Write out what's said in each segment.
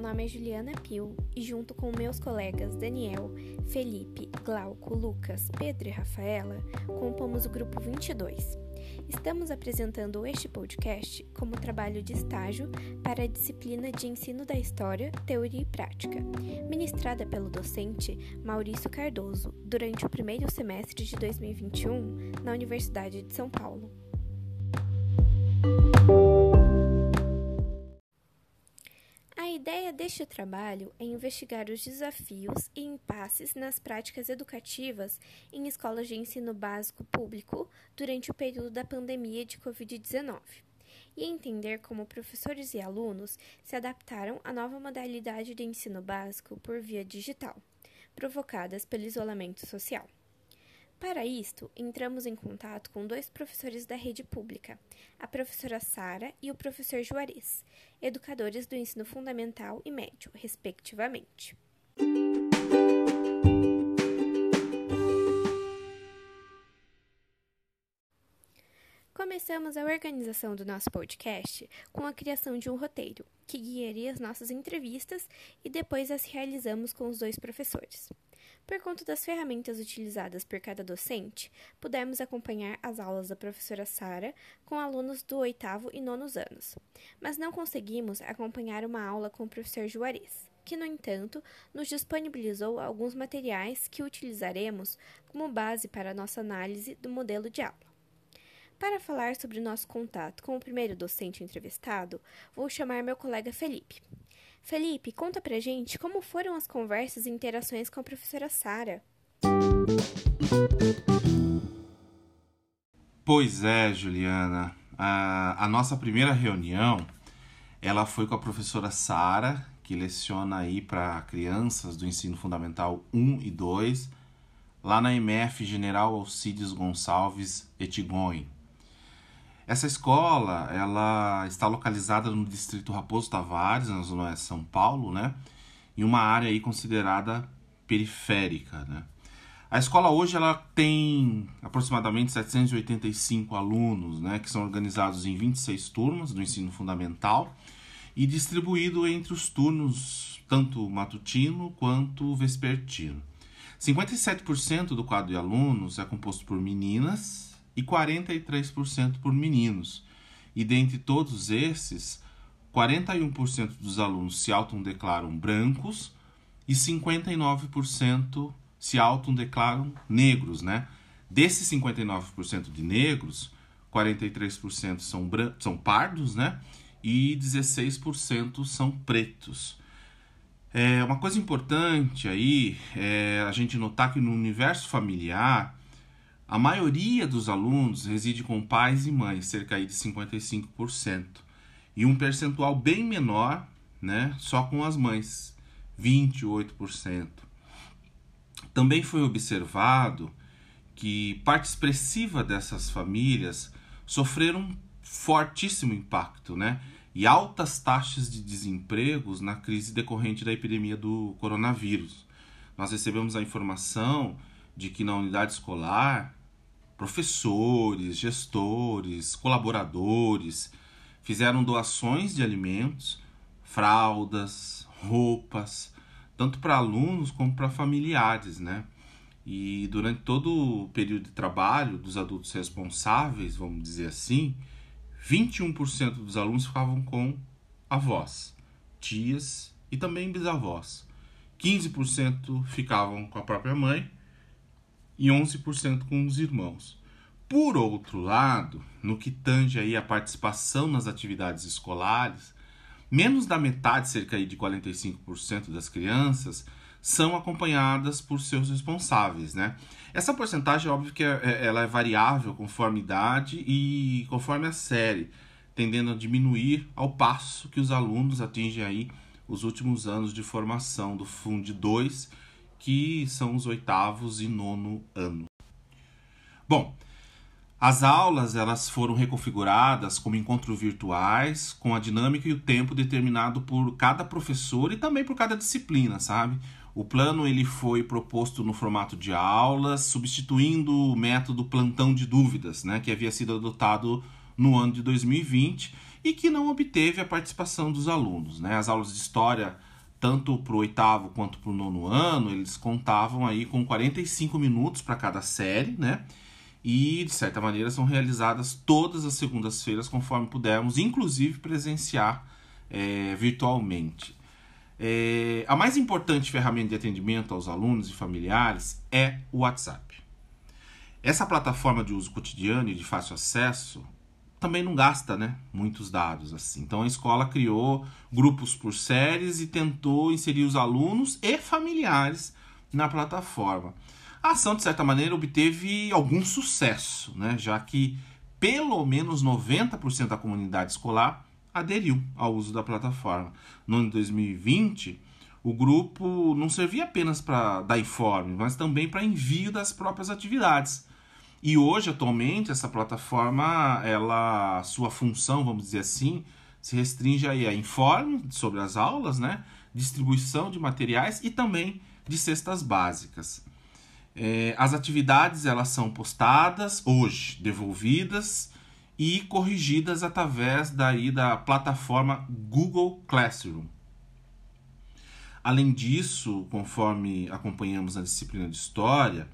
nome é Juliana Pio e, junto com meus colegas Daniel, Felipe, Glauco, Lucas, Pedro e Rafaela, compomos o grupo 22. Estamos apresentando este podcast como trabalho de estágio para a disciplina de Ensino da História, Teoria e Prática, ministrada pelo docente Maurício Cardoso durante o primeiro semestre de 2021 na Universidade de São Paulo. Deste trabalho é investigar os desafios e impasses nas práticas educativas em escolas de ensino básico público durante o período da pandemia de Covid-19 e entender como professores e alunos se adaptaram à nova modalidade de ensino básico por via digital, provocadas pelo isolamento social. Para isto, entramos em contato com dois professores da rede pública, a professora Sara e o professor Juarez, educadores do ensino fundamental e médio, respectivamente. Começamos a organização do nosso podcast com a criação de um roteiro, que guiaria as nossas entrevistas e depois as realizamos com os dois professores. Por conta das ferramentas utilizadas por cada docente, pudemos acompanhar as aulas da professora Sara com alunos do oitavo e nonos anos, mas não conseguimos acompanhar uma aula com o professor Juarez, que, no entanto, nos disponibilizou alguns materiais que utilizaremos como base para a nossa análise do modelo de aula. Para falar sobre o nosso contato com o primeiro docente entrevistado, vou chamar meu colega Felipe. Felipe, conta pra gente como foram as conversas e interações com a professora Sara. Pois é, Juliana. A, a nossa primeira reunião, ela foi com a professora Sara, que leciona aí para crianças do ensino fundamental 1 e 2, lá na MF General Alcides Gonçalves Etigonho. Essa escola, ela está localizada no distrito Raposo Tavares, na zona de São Paulo, né? Em uma área aí considerada periférica, né? A escola hoje ela tem aproximadamente 785 alunos, né, que são organizados em 26 turmas do ensino fundamental e distribuído entre os turnos tanto matutino quanto vespertino. 57% do quadro de alunos é composto por meninas e 43% por meninos. E dentre todos esses, 41% dos alunos se autodeclaram brancos e 59% se autodeclaram negros, né? Desses 59% de negros, 43% são, são pardos, né? E 16% são pretos. É, uma coisa importante aí é a gente notar que no universo familiar a maioria dos alunos reside com pais e mães, cerca de 55%, e um percentual bem menor, né, só com as mães, 28%. Também foi observado que parte expressiva dessas famílias sofreram um fortíssimo impacto, né? E altas taxas de desemprego na crise decorrente da epidemia do coronavírus. Nós recebemos a informação de que na unidade escolar professores, gestores, colaboradores fizeram doações de alimentos, fraldas, roupas, tanto para alunos como para familiares, né? E durante todo o período de trabalho dos adultos responsáveis, vamos dizer assim, 21% dos alunos ficavam com avós, tias e também bisavós. 15% ficavam com a própria mãe e 11% com os irmãos. Por outro lado, no que tange aí a participação nas atividades escolares, menos da metade, cerca de 45% das crianças, são acompanhadas por seus responsáveis, né? Essa porcentagem, óbvio que é, é, ela é variável conforme idade e conforme a série, tendendo a diminuir ao passo que os alunos atingem aí os últimos anos de formação do FUND 2 que são os oitavos e nono ano. Bom, as aulas elas foram reconfiguradas como encontros virtuais, com a dinâmica e o tempo determinado por cada professor e também por cada disciplina, sabe? O plano ele foi proposto no formato de aulas, substituindo o método plantão de dúvidas, né, que havia sido adotado no ano de 2020 e que não obteve a participação dos alunos. Né? As aulas de história tanto para o oitavo quanto para o nono ano, eles contavam aí com 45 minutos para cada série, né? E, de certa maneira, são realizadas todas as segundas-feiras, conforme pudermos, inclusive presenciar é, virtualmente. É, a mais importante ferramenta de atendimento aos alunos e familiares é o WhatsApp. Essa plataforma de uso cotidiano e de fácil acesso também não gasta né, muitos dados. assim. Então a escola criou grupos por séries e tentou inserir os alunos e familiares na plataforma. A ação, de certa maneira, obteve algum sucesso, né, já que pelo menos 90% da comunidade escolar aderiu ao uso da plataforma. No ano de 2020, o grupo não servia apenas para dar informe, mas também para envio das próprias atividades. E hoje, atualmente, essa plataforma, ela, sua função, vamos dizer assim, se restringe aí a informe sobre as aulas, né? distribuição de materiais e também de cestas básicas. É, as atividades elas são postadas hoje, devolvidas e corrigidas através daí da plataforma Google Classroom. Além disso, conforme acompanhamos na disciplina de História,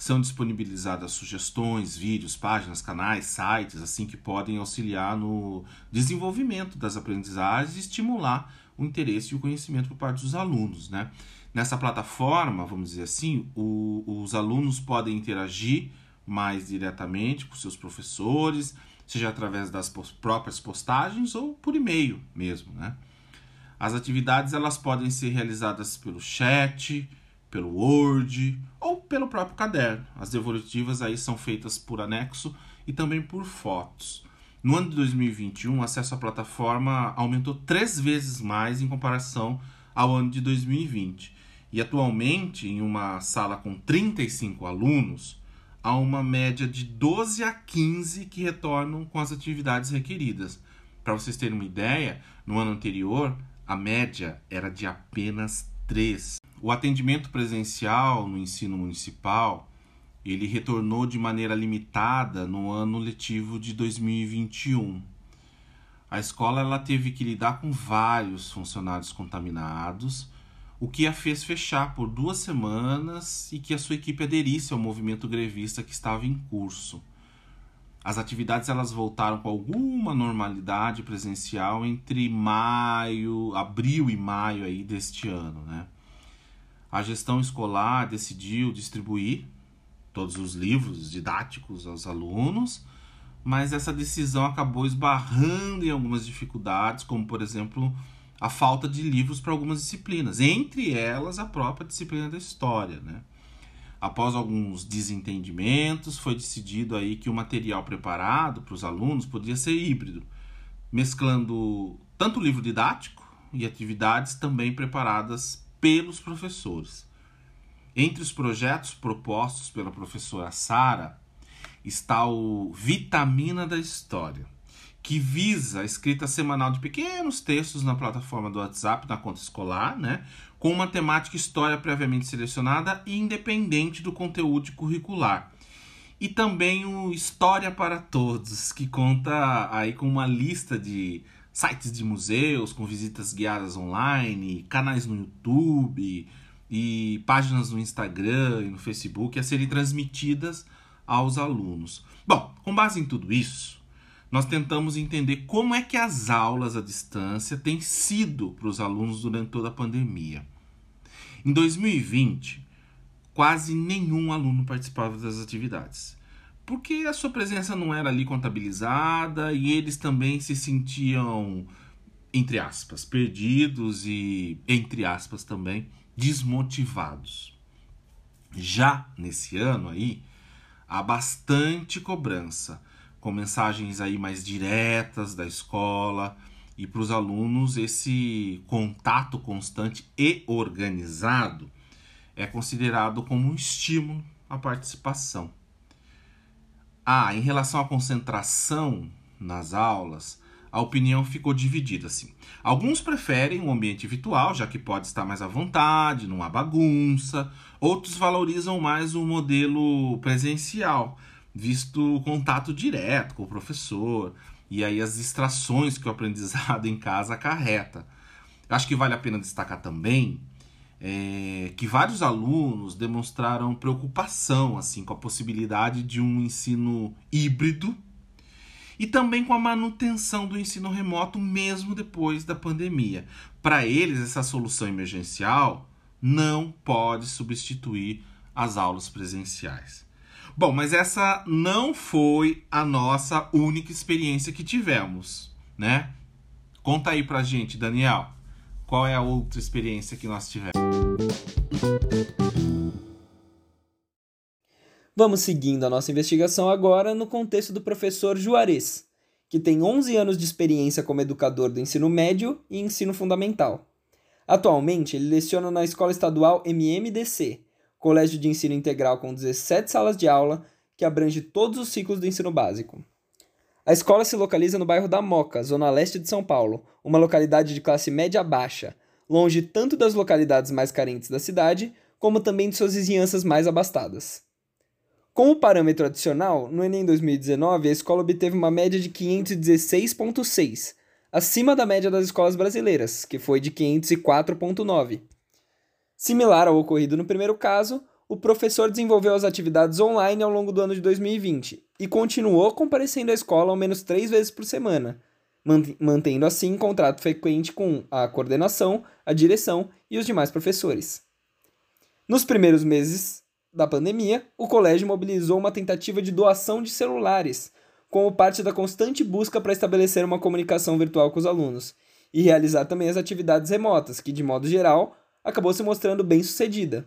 são disponibilizadas sugestões, vídeos, páginas, canais, sites, assim que podem auxiliar no desenvolvimento das aprendizagens e estimular o interesse e o conhecimento por parte dos alunos, né? Nessa plataforma, vamos dizer assim, o, os alunos podem interagir mais diretamente com seus professores, seja através das próprias postagens ou por e-mail mesmo, né? As atividades elas podem ser realizadas pelo chat, pelo Word ou pelo próprio caderno. As devolutivas aí são feitas por anexo e também por fotos. No ano de 2021, o acesso à plataforma aumentou três vezes mais em comparação ao ano de 2020. E atualmente, em uma sala com 35 alunos, há uma média de 12 a 15 que retornam com as atividades requeridas. Para vocês terem uma ideia, no ano anterior, a média era de apenas 3. O atendimento presencial no ensino municipal, ele retornou de maneira limitada no ano letivo de 2021. A escola ela teve que lidar com vários funcionários contaminados, o que a fez fechar por duas semanas e que a sua equipe aderisse ao movimento grevista que estava em curso. As atividades elas voltaram com alguma normalidade presencial entre maio, abril e maio aí deste ano, né? A gestão escolar decidiu distribuir todos os livros didáticos aos alunos, mas essa decisão acabou esbarrando em algumas dificuldades, como por exemplo a falta de livros para algumas disciplinas, entre elas a própria disciplina da história, né? Após alguns desentendimentos, foi decidido aí que o material preparado para os alunos podia ser híbrido, mesclando tanto livro didático e atividades também preparadas pelos professores. Entre os projetos propostos pela professora Sara está o Vitamina da História, que visa a escrita semanal de pequenos textos na plataforma do WhatsApp na conta escolar, né, com uma temática história previamente selecionada e independente do conteúdo curricular. E também o História para Todos, que conta aí com uma lista de sites de museus com visitas guiadas online, canais no YouTube e páginas no Instagram e no Facebook a serem transmitidas aos alunos. Bom, com base em tudo isso, nós tentamos entender como é que as aulas à distância têm sido para os alunos durante toda a pandemia. Em 2020, quase nenhum aluno participava das atividades porque a sua presença não era ali contabilizada e eles também se sentiam, entre aspas, perdidos e, entre aspas, também desmotivados. Já nesse ano aí, há bastante cobrança, com mensagens aí mais diretas da escola e para os alunos esse contato constante e organizado é considerado como um estímulo à participação. Ah, em relação à concentração nas aulas, a opinião ficou dividida assim. Alguns preferem um ambiente virtual, já que pode estar mais à vontade, não há bagunça. Outros valorizam mais o modelo presencial, visto o contato direto com o professor e aí as distrações que o aprendizado em casa acarreta. Acho que vale a pena destacar também é, que vários alunos demonstraram preocupação assim com a possibilidade de um ensino híbrido e também com a manutenção do ensino remoto mesmo depois da pandemia. Para eles, essa solução emergencial não pode substituir as aulas presenciais. Bom, mas essa não foi a nossa única experiência que tivemos, né? Conta aí pra gente, Daniel. Qual é a outra experiência que nós tivemos? Vamos seguindo a nossa investigação agora no contexto do professor Juarez, que tem 11 anos de experiência como educador do ensino médio e ensino fundamental. Atualmente, ele leciona na Escola Estadual MMDC, colégio de ensino integral com 17 salas de aula que abrange todos os ciclos do ensino básico. A escola se localiza no bairro da Moca, zona leste de São Paulo, uma localidade de classe média baixa, longe tanto das localidades mais carentes da cidade, como também de suas vizinhanças mais abastadas. Como parâmetro adicional, no Enem 2019, a escola obteve uma média de 516,6, acima da média das escolas brasileiras, que foi de 504,9. Similar ao ocorrido no primeiro caso, o professor desenvolveu as atividades online ao longo do ano de 2020 e continuou comparecendo à escola ao menos três vezes por semana, mantendo assim contrato frequente com a coordenação, a direção e os demais professores. Nos primeiros meses da pandemia, o colégio mobilizou uma tentativa de doação de celulares, como parte da constante busca para estabelecer uma comunicação virtual com os alunos, e realizar também as atividades remotas, que, de modo geral, acabou se mostrando bem sucedida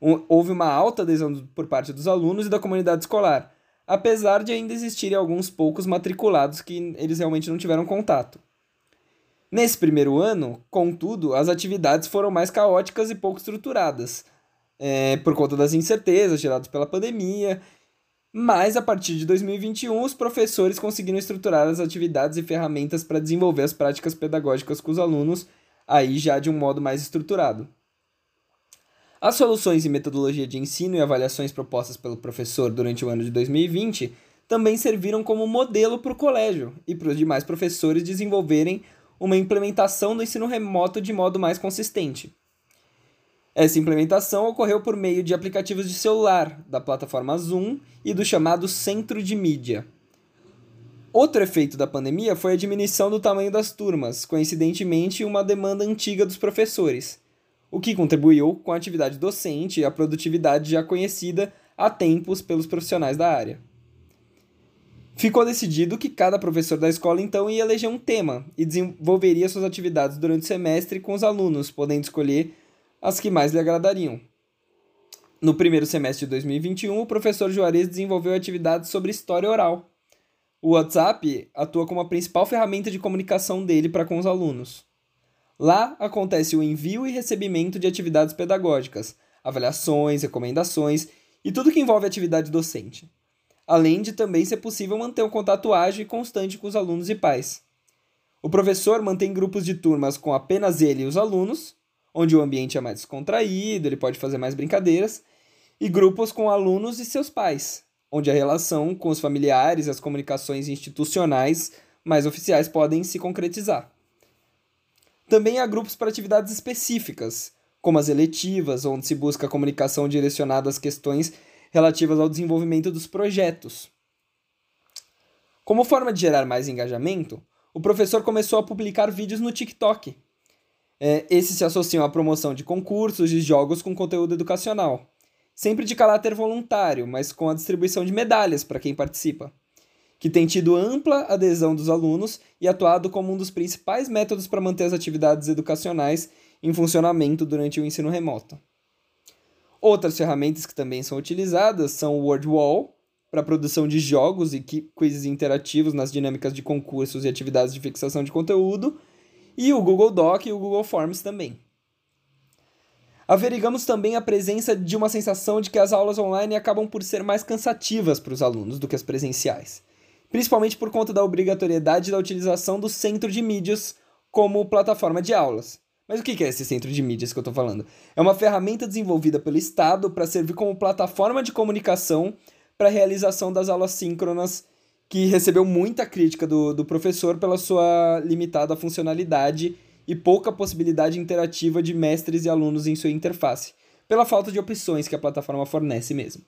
houve uma alta adesão por parte dos alunos e da comunidade escolar, apesar de ainda existirem alguns poucos matriculados que eles realmente não tiveram contato. Nesse primeiro ano, contudo, as atividades foram mais caóticas e pouco estruturadas, é, por conta das incertezas geradas pela pandemia. Mas a partir de 2021, os professores conseguiram estruturar as atividades e ferramentas para desenvolver as práticas pedagógicas com os alunos, aí já de um modo mais estruturado. As soluções e metodologia de ensino e avaliações propostas pelo professor durante o ano de 2020 também serviram como modelo para o colégio e para os demais professores desenvolverem uma implementação do ensino remoto de modo mais consistente. Essa implementação ocorreu por meio de aplicativos de celular, da plataforma Zoom e do chamado Centro de Mídia. Outro efeito da pandemia foi a diminuição do tamanho das turmas, coincidentemente uma demanda antiga dos professores o que contribuiu com a atividade docente e a produtividade já conhecida há tempos pelos profissionais da área. Ficou decidido que cada professor da escola então ia eleger um tema e desenvolveria suas atividades durante o semestre com os alunos, podendo escolher as que mais lhe agradariam. No primeiro semestre de 2021, o professor Juarez desenvolveu atividades sobre história oral. O WhatsApp atua como a principal ferramenta de comunicação dele para com os alunos. Lá acontece o envio e recebimento de atividades pedagógicas, avaliações, recomendações e tudo que envolve atividade docente. Além de também ser possível manter um contato ágil e constante com os alunos e pais. O professor mantém grupos de turmas com apenas ele e os alunos, onde o ambiente é mais descontraído, ele pode fazer mais brincadeiras, e grupos com alunos e seus pais, onde a relação com os familiares e as comunicações institucionais mais oficiais podem se concretizar. Também há grupos para atividades específicas, como as eletivas, onde se busca comunicação direcionada às questões relativas ao desenvolvimento dos projetos. Como forma de gerar mais engajamento, o professor começou a publicar vídeos no TikTok. É, esses se associam à promoção de concursos e jogos com conteúdo educacional, sempre de caráter voluntário, mas com a distribuição de medalhas para quem participa que tem tido ampla adesão dos alunos e atuado como um dos principais métodos para manter as atividades educacionais em funcionamento durante o ensino remoto. Outras ferramentas que também são utilizadas são o WordWall, para produção de jogos e quizzes interativos nas dinâmicas de concursos e atividades de fixação de conteúdo, e o Google Doc e o Google Forms também. Averigamos também a presença de uma sensação de que as aulas online acabam por ser mais cansativas para os alunos do que as presenciais principalmente por conta da obrigatoriedade da utilização do centro de mídias como plataforma de aulas. Mas o que é esse centro de mídias que eu estou falando? É uma ferramenta desenvolvida pelo Estado para servir como plataforma de comunicação para a realização das aulas síncronas, que recebeu muita crítica do, do professor pela sua limitada funcionalidade e pouca possibilidade interativa de mestres e alunos em sua interface, pela falta de opções que a plataforma fornece mesmo.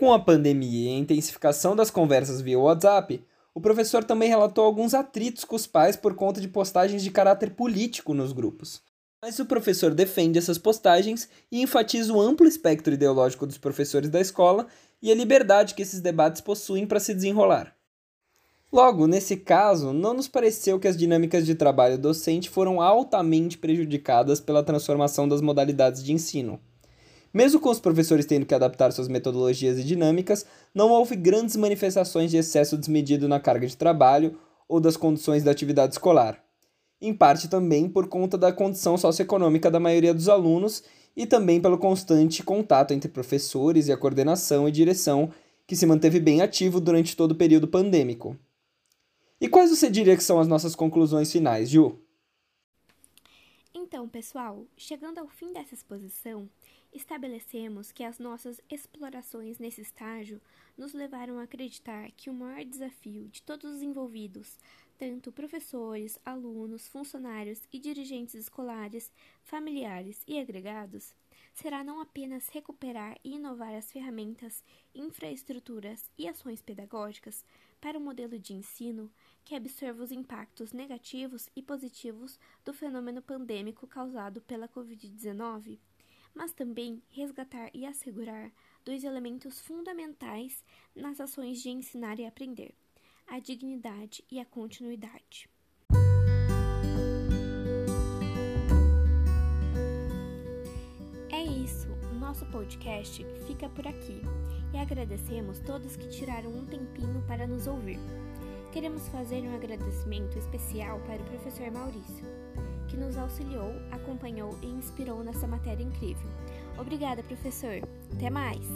Com a pandemia e a intensificação das conversas via WhatsApp, o professor também relatou alguns atritos com os pais por conta de postagens de caráter político nos grupos. Mas o professor defende essas postagens e enfatiza o amplo espectro ideológico dos professores da escola e a liberdade que esses debates possuem para se desenrolar. Logo, nesse caso, não nos pareceu que as dinâmicas de trabalho docente foram altamente prejudicadas pela transformação das modalidades de ensino. Mesmo com os professores tendo que adaptar suas metodologias e dinâmicas, não houve grandes manifestações de excesso desmedido na carga de trabalho ou das condições da atividade escolar. Em parte também por conta da condição socioeconômica da maioria dos alunos e também pelo constante contato entre professores e a coordenação e direção, que se manteve bem ativo durante todo o período pandêmico. E quais você diria que são as nossas conclusões finais, Ju? Então, pessoal, chegando ao fim dessa exposição, estabelecemos que as nossas explorações nesse estágio nos levaram a acreditar que o maior desafio de todos os envolvidos, tanto professores, alunos, funcionários e dirigentes escolares, familiares e agregados, será não apenas recuperar e inovar as ferramentas, infraestruturas e ações pedagógicas para um modelo de ensino que absorva os impactos negativos e positivos do fenômeno pandêmico causado pela Covid-19 mas também resgatar e assegurar dois elementos fundamentais nas ações de ensinar e aprender: a dignidade e a continuidade. É isso, nosso podcast fica por aqui e agradecemos todos que tiraram um tempinho para nos ouvir. Queremos fazer um agradecimento especial para o professor Maurício que nos auxiliou, acompanhou e inspirou nessa matéria incrível. Obrigada, professor. Até mais!